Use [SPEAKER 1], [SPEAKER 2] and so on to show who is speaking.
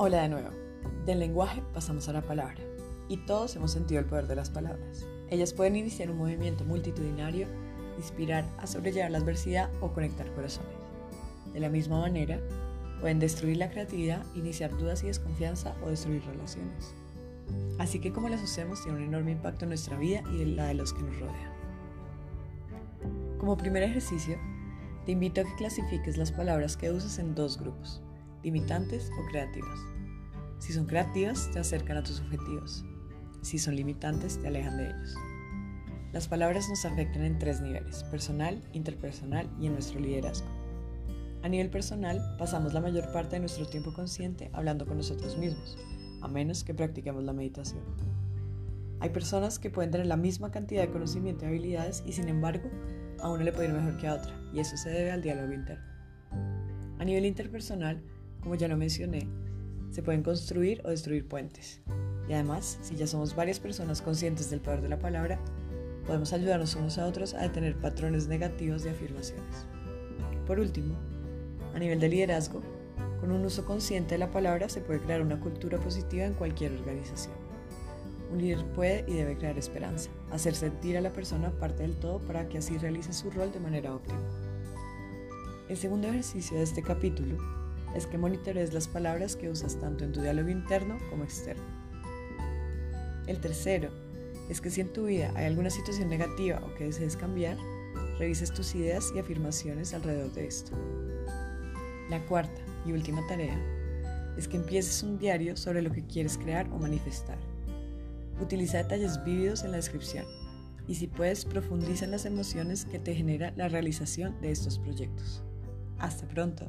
[SPEAKER 1] Hola de nuevo. Del lenguaje pasamos a la palabra. Y todos hemos sentido el poder de las palabras. Ellas pueden iniciar un movimiento multitudinario, inspirar a sobrellevar la adversidad o conectar corazones. De la misma manera, pueden destruir la creatividad, iniciar dudas y desconfianza o destruir relaciones. Así que como las usemos tiene un enorme impacto en nuestra vida y en la de los que nos rodean. Como primer ejercicio, te invito a que clasifiques las palabras que uses en dos grupos limitantes o creativas. Si son creativas, te acercan a tus objetivos. Si son limitantes, te alejan de ellos. Las palabras nos afectan en tres niveles, personal, interpersonal y en nuestro liderazgo. A nivel personal, pasamos la mayor parte de nuestro tiempo consciente hablando con nosotros mismos, a menos que practiquemos la meditación. Hay personas que pueden tener la misma cantidad de conocimiento y habilidades y sin embargo, a uno le puede ir mejor que a otra, y eso se debe al diálogo interno. A nivel interpersonal, como ya lo mencioné, se pueden construir o destruir puentes. Y además, si ya somos varias personas conscientes del poder de la palabra, podemos ayudarnos unos a otros a detener patrones negativos de afirmaciones. Por último, a nivel de liderazgo, con un uso consciente de la palabra se puede crear una cultura positiva en cualquier organización. Un líder puede y debe crear esperanza, hacer sentir a la persona parte del todo para que así realice su rol de manera óptima. El segundo ejercicio de este capítulo es que monitorees las palabras que usas tanto en tu diálogo interno como externo. El tercero es que si en tu vida hay alguna situación negativa o que desees cambiar, revises tus ideas y afirmaciones alrededor de esto. La cuarta y última tarea es que empieces un diario sobre lo que quieres crear o manifestar. Utiliza detalles vívidos en la descripción y si puedes profundiza en las emociones que te genera la realización de estos proyectos. Hasta pronto.